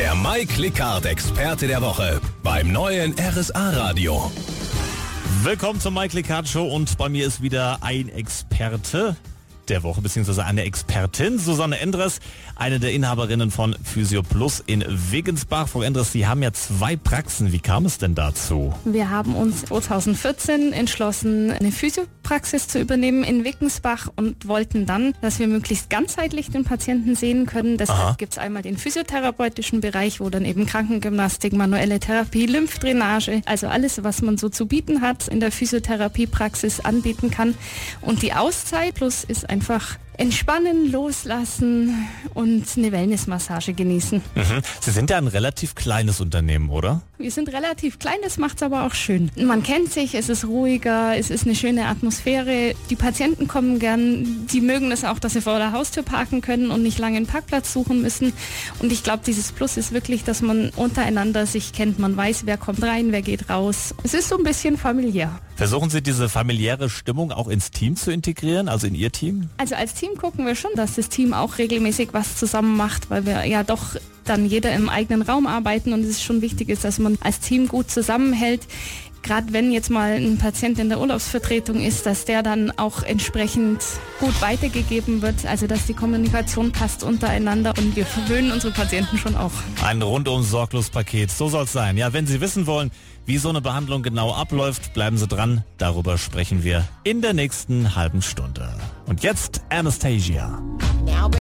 Der Mike Lickhardt Experte der Woche beim neuen RSA Radio. Willkommen zum Mike Lickhardt Show und bei mir ist wieder ein Experte der Woche, beziehungsweise eine Expertin, Susanne Endres, eine der Inhaberinnen von Physio Plus in Wegensbach. Frau Endres, Sie haben ja zwei Praxen. Wie kam es denn dazu? Wir haben uns 2014 entschlossen, eine Physiopraxis zu übernehmen in Wickensbach und wollten dann, dass wir möglichst ganzheitlich den Patienten sehen können. Deshalb gibt es einmal den physiotherapeutischen Bereich, wo dann eben Krankengymnastik, manuelle Therapie, Lymphdrainage, also alles, was man so zu bieten hat, in der Physiotherapiepraxis anbieten kann. Und die Auszeit Plus ist ein einfach entspannen, loslassen und eine Wellnessmassage genießen. Mhm. Sie sind ja ein relativ kleines Unternehmen, oder? Wir sind relativ klein, das macht es aber auch schön. Man kennt sich, es ist ruhiger, es ist eine schöne Atmosphäre. Die Patienten kommen gern, die mögen es auch, dass sie vor der Haustür parken können und nicht lange einen Parkplatz suchen müssen. Und ich glaube, dieses Plus ist wirklich, dass man untereinander sich kennt. Man weiß, wer kommt rein, wer geht raus. Es ist so ein bisschen familiär. Versuchen Sie diese familiäre Stimmung auch ins Team zu integrieren, also in Ihr Team? Also als Team gucken wir schon, dass das Team auch regelmäßig was zusammen macht, weil wir ja doch dann jeder im eigenen Raum arbeiten und es schon wichtig ist, dass man als Team gut zusammenhält gerade wenn jetzt mal ein Patient in der Urlaubsvertretung ist, dass der dann auch entsprechend gut weitergegeben wird, also dass die Kommunikation passt untereinander und wir verwöhnen unsere Patienten schon auch. Ein rundum sorglos Paket, so soll es sein. Ja, wenn Sie wissen wollen, wie so eine Behandlung genau abläuft, bleiben Sie dran. Darüber sprechen wir in der nächsten halben Stunde. Und jetzt Anastasia.